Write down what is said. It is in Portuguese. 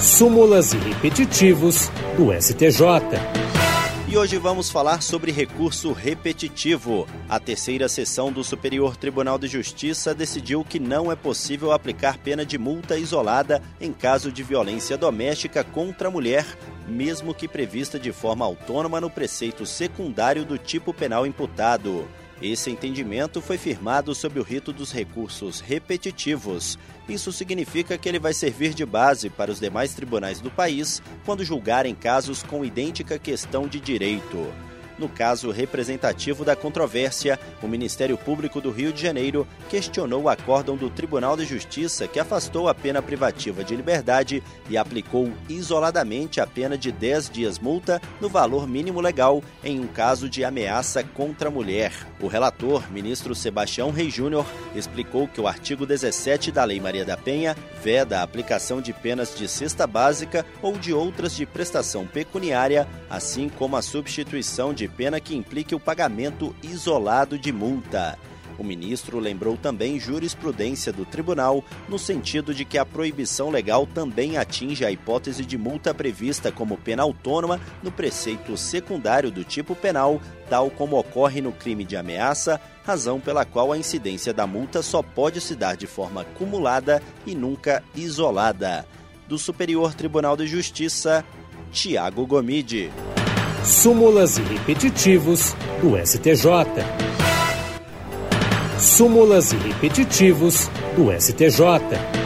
súmulas e repetitivos do STJ. E hoje vamos falar sobre recurso repetitivo. A terceira sessão do Superior Tribunal de Justiça decidiu que não é possível aplicar pena de multa isolada em caso de violência doméstica contra a mulher, mesmo que prevista de forma autônoma no preceito secundário do tipo penal imputado. Esse entendimento foi firmado sob o rito dos recursos repetitivos. Isso significa que ele vai servir de base para os demais tribunais do país quando julgarem casos com idêntica questão de direito. No caso representativo da controvérsia, o Ministério Público do Rio de Janeiro questionou o acórdão do Tribunal de Justiça que afastou a pena privativa de liberdade e aplicou isoladamente a pena de 10 dias multa no valor mínimo legal em um caso de ameaça contra a mulher. O relator, ministro Sebastião Rei Júnior, explicou que o artigo 17 da Lei Maria da Penha veda a aplicação de penas de cesta básica ou de outras de prestação pecuniária, assim como a substituição de pena que implique o pagamento isolado de multa. O ministro lembrou também jurisprudência do tribunal, no sentido de que a proibição legal também atinge a hipótese de multa prevista como pena autônoma no preceito secundário do tipo penal, tal como ocorre no crime de ameaça, razão pela qual a incidência da multa só pode se dar de forma acumulada e nunca isolada. Do Superior Tribunal de Justiça, Tiago Gomide súmulas e repetitivos do STJ. Súmulas e repetitivos do STJ.